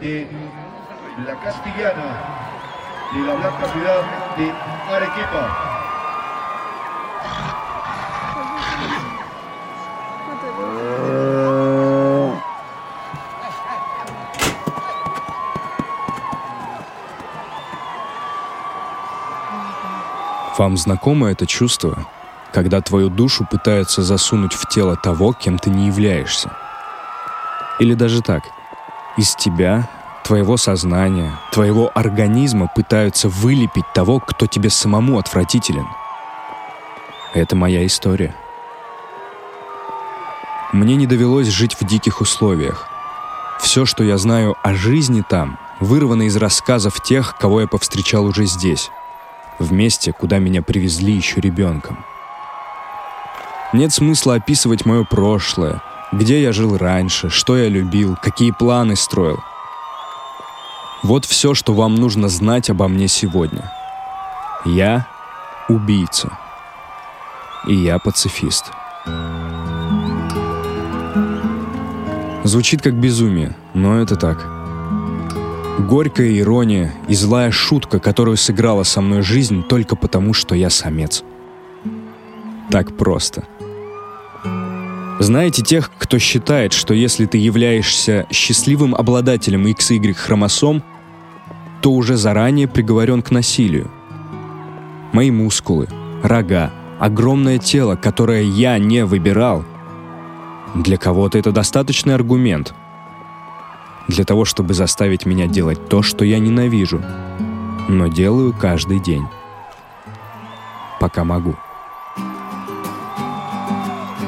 de la Castellana, de la Blanca Ciudad de Arequipa. Вам знакомо это чувство, когда твою душу пытаются засунуть в тело того, кем ты не являешься? Или даже так, из тебя, твоего сознания, твоего организма пытаются вылепить того, кто тебе самому отвратителен. Это моя история. Мне не довелось жить в диких условиях. Все, что я знаю о жизни там, вырвано из рассказов тех, кого я повстречал уже здесь в месте, куда меня привезли еще ребенком. Нет смысла описывать мое прошлое, где я жил раньше, что я любил, какие планы строил. Вот все, что вам нужно знать обо мне сегодня. Я убийца. И я пацифист. Звучит как безумие, но это так. Горькая ирония и злая шутка, которую сыграла со мной жизнь только потому, что я самец. Так просто. Знаете тех, кто считает, что если ты являешься счастливым обладателем XY хромосом, то уже заранее приговорен к насилию? Мои мускулы, рога, огромное тело, которое я не выбирал. Для кого-то это достаточный аргумент – для того, чтобы заставить меня делать то, что я ненавижу, но делаю каждый день. Пока могу.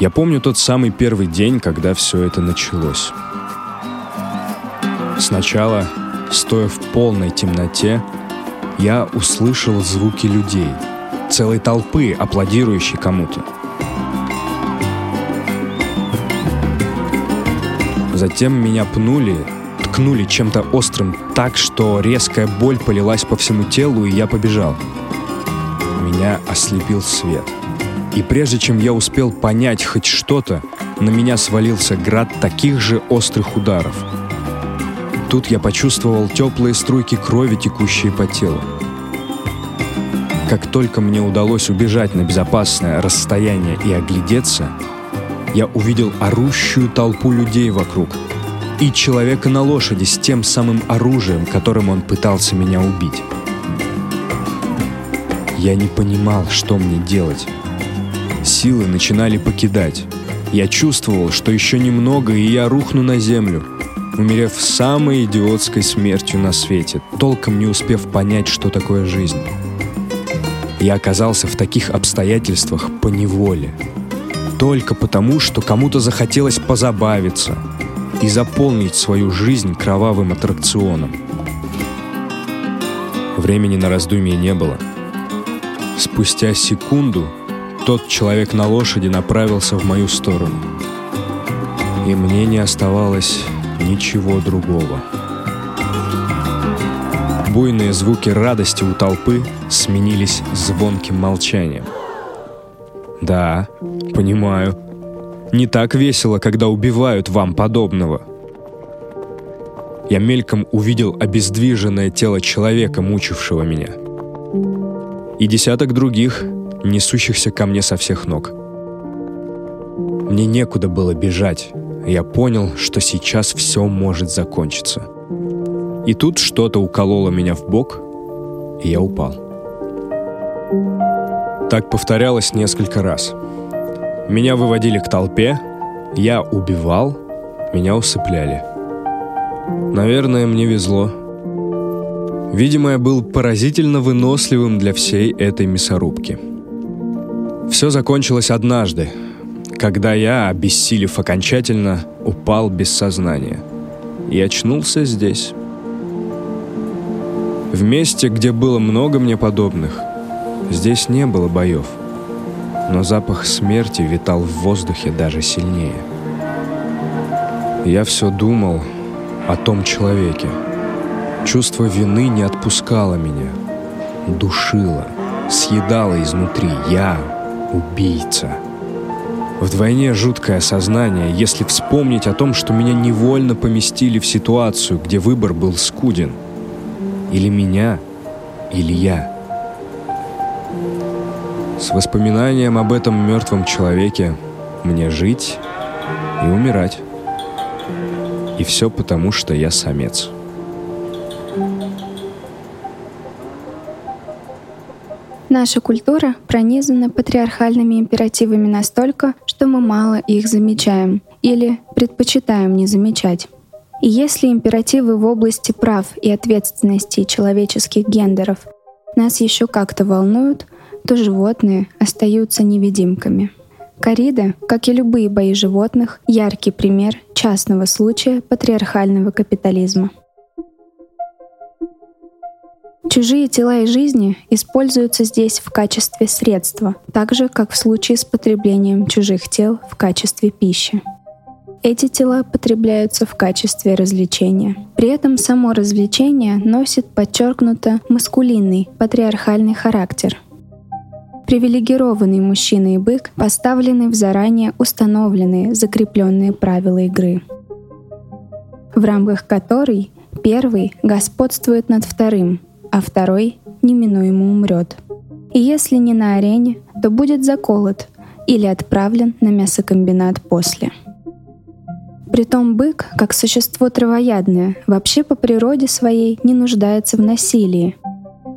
Я помню тот самый первый день, когда все это началось. Сначала, стоя в полной темноте, я услышал звуки людей, целой толпы, аплодирующей кому-то. Затем меня пнули ткнули чем-то острым так, что резкая боль полилась по всему телу, и я побежал. Меня ослепил свет. И прежде чем я успел понять хоть что-то, на меня свалился град таких же острых ударов. Тут я почувствовал теплые струйки крови, текущие по телу. Как только мне удалось убежать на безопасное расстояние и оглядеться, я увидел орущую толпу людей вокруг — и человека на лошади с тем самым оружием, которым он пытался меня убить. Я не понимал, что мне делать. Силы начинали покидать. Я чувствовал, что еще немного, и я рухну на землю, умерев самой идиотской смертью на свете, толком не успев понять, что такое жизнь. Я оказался в таких обстоятельствах по неволе. Только потому, что кому-то захотелось позабавиться — и заполнить свою жизнь кровавым аттракционом. Времени на раздумье не было. Спустя секунду тот человек на лошади направился в мою сторону. И мне не оставалось ничего другого. Буйные звуки радости у толпы сменились звонким молчанием. Да, понимаю, не так весело, когда убивают вам подобного. Я мельком увидел обездвиженное тело человека, мучившего меня. И десяток других, несущихся ко мне со всех ног. Мне некуда было бежать. Я понял, что сейчас все может закончиться. И тут что-то укололо меня в бок, и я упал. Так повторялось несколько раз — меня выводили к толпе, я убивал, меня усыпляли. Наверное, мне везло. Видимо, я был поразительно выносливым для всей этой мясорубки. Все закончилось однажды, когда я, обессилев окончательно, упал без сознания. И очнулся здесь. В месте, где было много мне подобных, здесь не было боев но запах смерти витал в воздухе даже сильнее. Я все думал о том человеке. Чувство вины не отпускало меня, душило, съедало изнутри. Я убийца. Вдвойне жуткое осознание, если вспомнить о том, что меня невольно поместили в ситуацию, где выбор был скуден. Или меня, или я. С воспоминанием об этом мертвом человеке мне жить и умирать. И все потому, что я самец. Наша культура пронизана патриархальными императивами настолько, что мы мало их замечаем или предпочитаем не замечать. И если императивы в области прав и ответственности человеческих гендеров нас еще как-то волнуют, то животные остаются невидимками. Корида, как и любые бои животных, яркий пример частного случая патриархального капитализма. Чужие тела и жизни используются здесь в качестве средства, так же, как в случае с потреблением чужих тел в качестве пищи. Эти тела потребляются в качестве развлечения. При этом само развлечение носит подчеркнуто маскулинный, патриархальный характер. Привилегированный мужчина и бык поставлены в заранее установленные, закрепленные правила игры, в рамках которой первый господствует над вторым, а второй неминуемо умрет. И если не на арене, то будет заколот или отправлен на мясокомбинат после. Притом бык, как существо травоядное, вообще по природе своей не нуждается в насилии.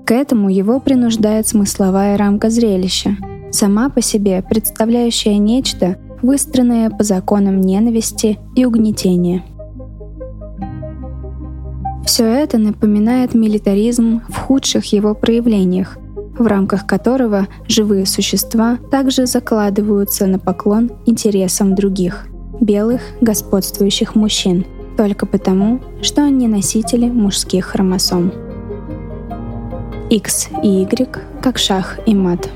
К этому его принуждает смысловая рамка зрелища, сама по себе представляющая нечто, выстроенное по законам ненависти и угнетения – все это напоминает милитаризм в худших его проявлениях, в рамках которого живые существа также закладываются на поклон интересам других, белых господствующих мужчин, только потому, что они носители мужских хромосом. X и Y как шах и мат.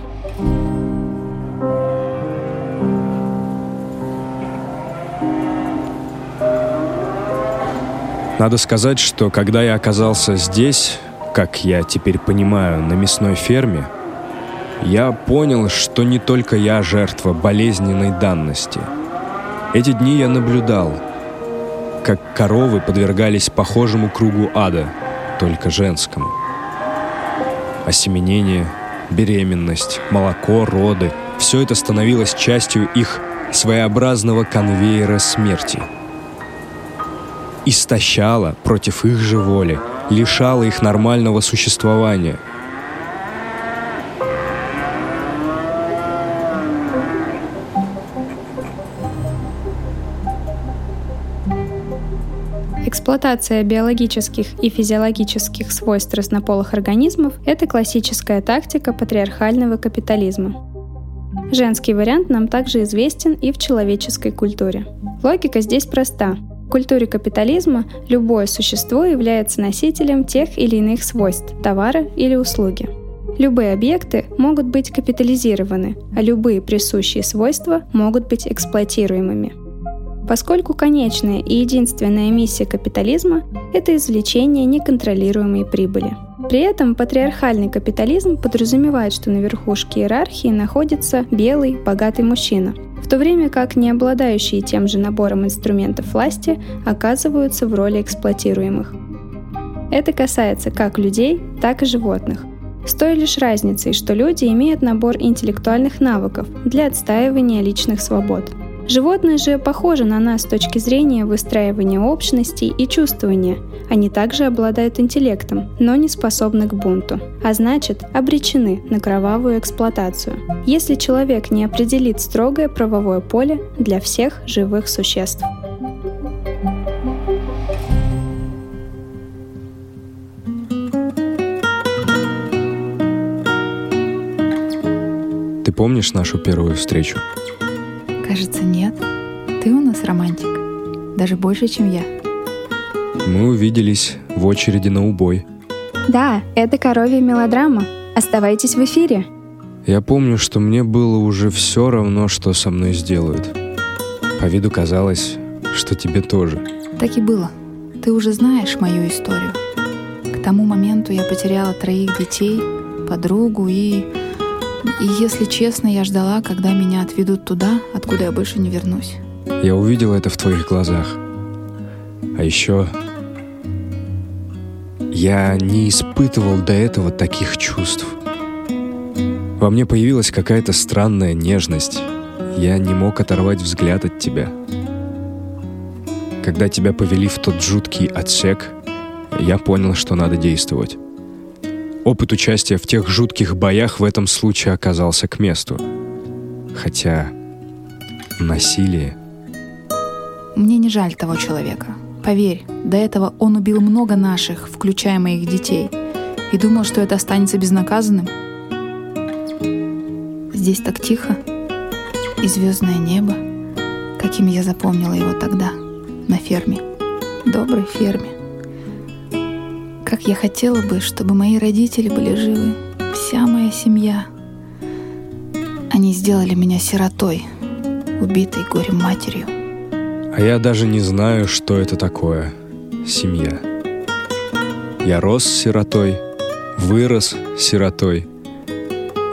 Надо сказать, что когда я оказался здесь, как я теперь понимаю, на мясной ферме, я понял, что не только я жертва болезненной данности. Эти дни я наблюдал, как коровы подвергались похожему кругу ада, только женскому. Осеменение, беременность, молоко, роды — все это становилось частью их своеобразного конвейера смерти — истощала против их же воли, лишала их нормального существования. Эксплуатация биологических и физиологических свойств разнополых организмов – это классическая тактика патриархального капитализма. Женский вариант нам также известен и в человеческой культуре. Логика здесь проста. В культуре капитализма любое существо является носителем тех или иных свойств, товара или услуги. Любые объекты могут быть капитализированы, а любые присущие свойства могут быть эксплуатируемыми. Поскольку конечная и единственная миссия капитализма – это извлечение неконтролируемой прибыли. При этом патриархальный капитализм подразумевает, что на верхушке иерархии находится белый, богатый мужчина – в то время как не обладающие тем же набором инструментов власти оказываются в роли эксплуатируемых. Это касается как людей, так и животных. С той лишь разницей, что люди имеют набор интеллектуальных навыков для отстаивания личных свобод – Животные же похожи на нас с точки зрения выстраивания общностей и чувствования. Они также обладают интеллектом, но не способны к бунту, а значит обречены на кровавую эксплуатацию, если человек не определит строгое правовое поле для всех живых существ. Ты помнишь нашу первую встречу? Кажется, нет. Ты у нас романтик. Даже больше, чем я. Мы увиделись в очереди на убой. Да, это коровья мелодрама. Оставайтесь в эфире. Я помню, что мне было уже все равно, что со мной сделают. По виду казалось, что тебе тоже. Так и было. Ты уже знаешь мою историю. К тому моменту я потеряла троих детей, подругу и И если честно, я ждала, когда меня отведут туда, откуда я больше не вернусь. Я увидел это в твоих глазах. А еще я не испытывал до этого таких чувств. Во мне появилась какая-то странная нежность. Я не мог оторвать взгляд от тебя. Когда тебя повели в тот жуткий отсек, я понял, что надо действовать. Опыт участия в тех жутких боях в этом случае оказался к месту. Хотя насилие... Мне не жаль того человека. Поверь, до этого он убил много наших, включая моих детей, и думал, что это останется безнаказанным. Здесь так тихо, и звездное небо, каким я запомнила его тогда, на ферме, доброй ферме. Как я хотела бы, чтобы мои родители были живы, вся моя семья. Они сделали меня сиротой, убитой горем матерью. А я даже не знаю, что это такое — семья. Я рос сиротой, вырос сиротой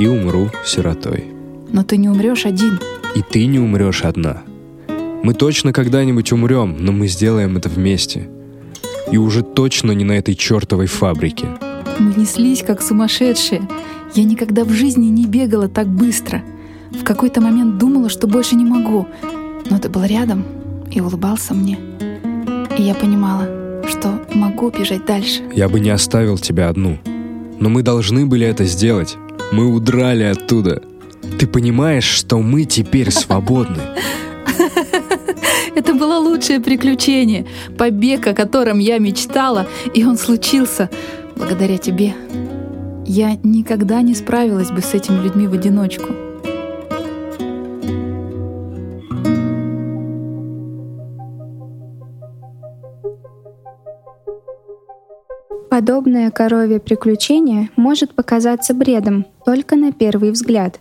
и умру сиротой. Но ты не умрешь один. И ты не умрешь одна. Мы точно когда-нибудь умрем, но мы сделаем это вместе — и уже точно не на этой чертовой фабрике. Мы неслись, как сумасшедшие. Я никогда в жизни не бегала так быстро. В какой-то момент думала, что больше не могу. Но ты был рядом и улыбался мне. И я понимала, что могу бежать дальше. Я бы не оставил тебя одну. Но мы должны были это сделать. Мы удрали оттуда. Ты понимаешь, что мы теперь свободны? Это было лучшее приключение, побег, о котором я мечтала, и он случился благодаря тебе. Я никогда не справилась бы с этими людьми в одиночку. Подобное коровье приключение может показаться бредом только на первый взгляд.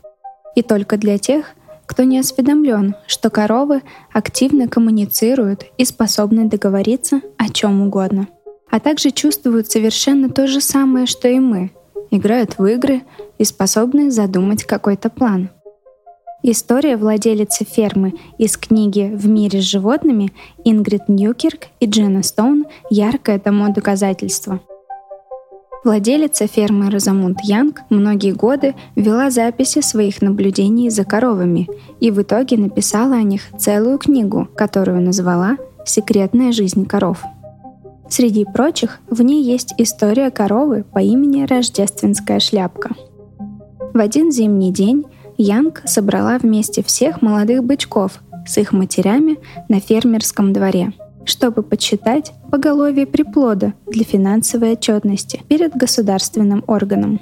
И только для тех, кто не осведомлен, что коровы активно коммуницируют и способны договориться о чем угодно, а также чувствуют совершенно то же самое, что и мы, играют в игры и способны задумать какой-то план. История владелицы фермы из книги «В мире с животными» Ингрид Ньюкирк и Дженна Стоун — яркое тому доказательство — Владелица фермы Розамунд Янг многие годы вела записи своих наблюдений за коровами и в итоге написала о них целую книгу, которую назвала «Секретная жизнь коров». Среди прочих, в ней есть история коровы по имени Рождественская шляпка. В один зимний день Янг собрала вместе всех молодых бычков с их матерями на фермерском дворе – чтобы подсчитать поголовье приплода для финансовой отчетности перед государственным органом.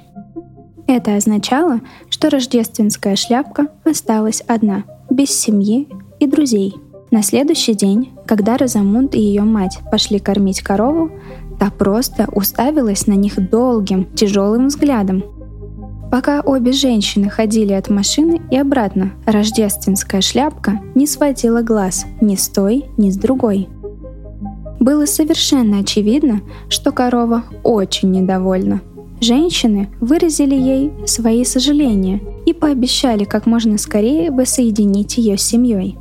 Это означало, что рождественская шляпка осталась одна, без семьи и друзей. На следующий день, когда Розамунд и ее мать пошли кормить корову, та просто уставилась на них долгим, тяжелым взглядом. Пока обе женщины ходили от машины и обратно, рождественская шляпка не сводила глаз ни с той, ни с другой – было совершенно очевидно, что корова очень недовольна. Женщины выразили ей свои сожаления и пообещали как можно скорее воссоединить ее с семьей.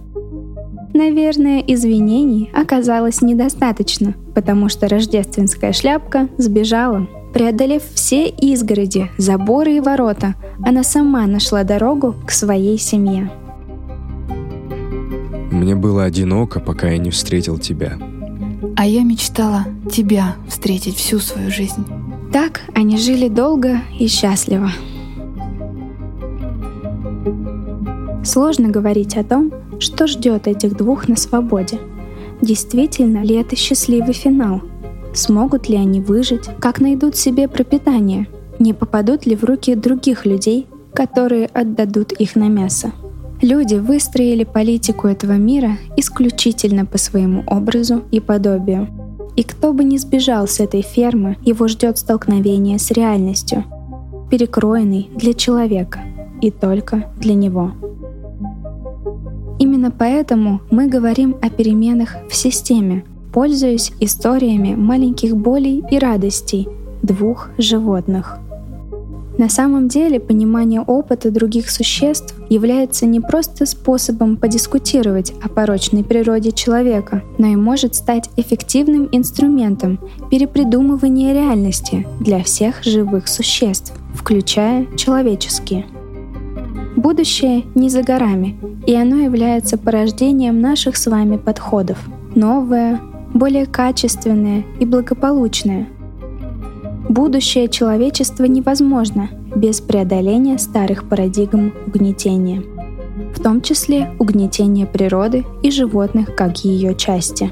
Наверное, извинений оказалось недостаточно, потому что рождественская шляпка сбежала. Преодолев все изгороди, заборы и ворота, она сама нашла дорогу к своей семье. Мне было одиноко, пока я не встретил тебя. А я мечтала тебя встретить всю свою жизнь. Так они жили долго и счастливо. Сложно говорить о том, что ждет этих двух на свободе. Действительно ли это счастливый финал? Смогут ли они выжить? Как найдут себе пропитание? Не попадут ли в руки других людей, которые отдадут их на мясо? Люди выстроили политику этого мира исключительно по своему образу и подобию. И кто бы ни сбежал с этой фермы, его ждет столкновение с реальностью, перекроенный для человека и только для него. Именно поэтому мы говорим о переменах в системе, пользуясь историями маленьких болей и радостей двух животных. На самом деле понимание опыта других существ является не просто способом подискутировать о порочной природе человека, но и может стать эффективным инструментом перепридумывания реальности для всех живых существ, включая человеческие. Будущее не за горами, и оно является порождением наших с вами подходов. Новое, более качественное и благополучное – Будущее человечества невозможно без преодоления старых парадигм угнетения, в том числе угнетения природы и животных как ее части.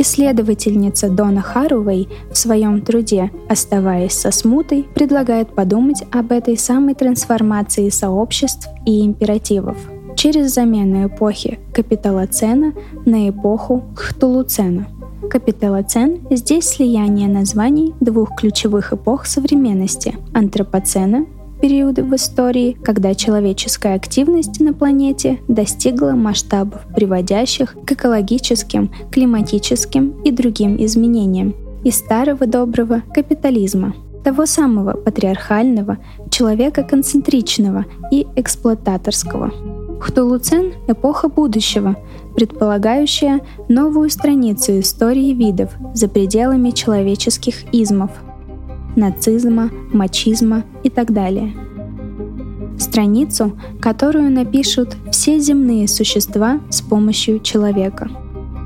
Исследовательница Дона Харуэй в своем труде «Оставаясь со смутой» предлагает подумать об этой самой трансформации сообществ и императивов через замену эпохи капиталоцена на эпоху хтулуцена – Капиталоцен – здесь слияние названий двух ключевых эпох современности – антропоцена периоды в истории, когда человеческая активность на планете достигла масштабов, приводящих к экологическим, климатическим и другим изменениям, и старого доброго капитализма, того самого патриархального, человека-концентричного и эксплуататорского. Хтулуцен — эпоха будущего, предполагающая новую страницу истории видов за пределами человеческих измов — нацизма, мачизма и так далее. Страницу, которую напишут все земные существа с помощью человека.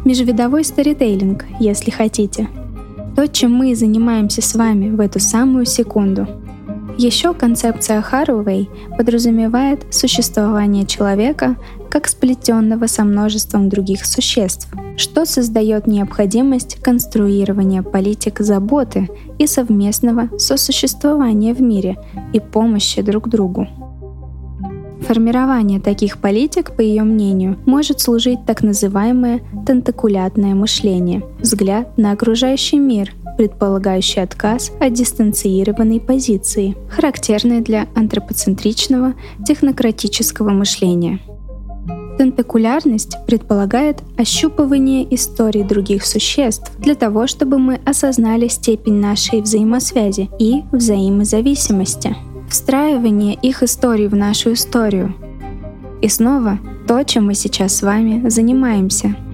Межвидовой старитейлинг, если хотите. То, чем мы занимаемся с вами в эту самую секунду — еще концепция Харуэй подразумевает существование человека как сплетенного со множеством других существ, что создает необходимость конструирования политик заботы и совместного сосуществования в мире и помощи друг другу. Формирование таких политик, по ее мнению, может служить так называемое тентакулятное мышление, взгляд на окружающий мир, предполагающий отказ от дистанцированной позиции, характерной для антропоцентричного технократического мышления. Тентакулярность предполагает ощупывание истории других существ для того, чтобы мы осознали степень нашей взаимосвязи и взаимозависимости, встраивание их историй в нашу историю. И снова то, чем мы сейчас с вами занимаемся —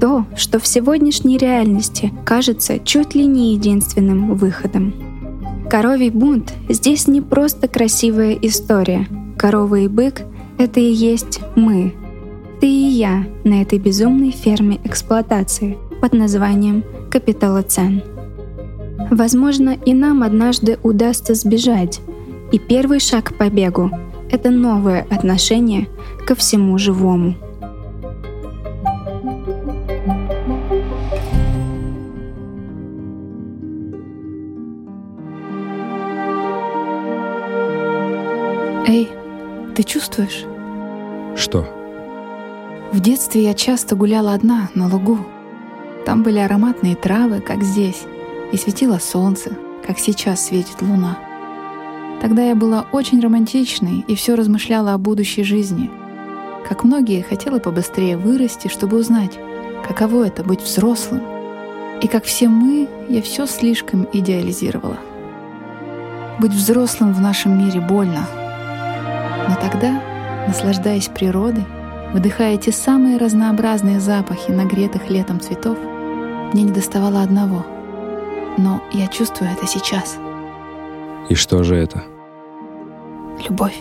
то, что в сегодняшней реальности кажется чуть ли не единственным выходом. Коровий бунт здесь не просто красивая история. Корова и бык — это и есть мы. Ты и я на этой безумной ферме эксплуатации под названием «Капиталоцен». Возможно, и нам однажды удастся сбежать. И первый шаг к побегу — это новое отношение ко всему живому. Чувствуешь? Что? В детстве я часто гуляла одна на лугу. Там были ароматные травы, как здесь, и светило солнце, как сейчас светит луна. Тогда я была очень романтичной и все размышляла о будущей жизни. Как многие, хотела побыстрее вырасти, чтобы узнать, каково это быть взрослым. И как все мы, я все слишком идеализировала. Быть взрослым в нашем мире больно — но тогда, наслаждаясь природой, выдыхая те самые разнообразные запахи нагретых летом цветов, мне не доставало одного. Но я чувствую это сейчас. И что же это? Любовь.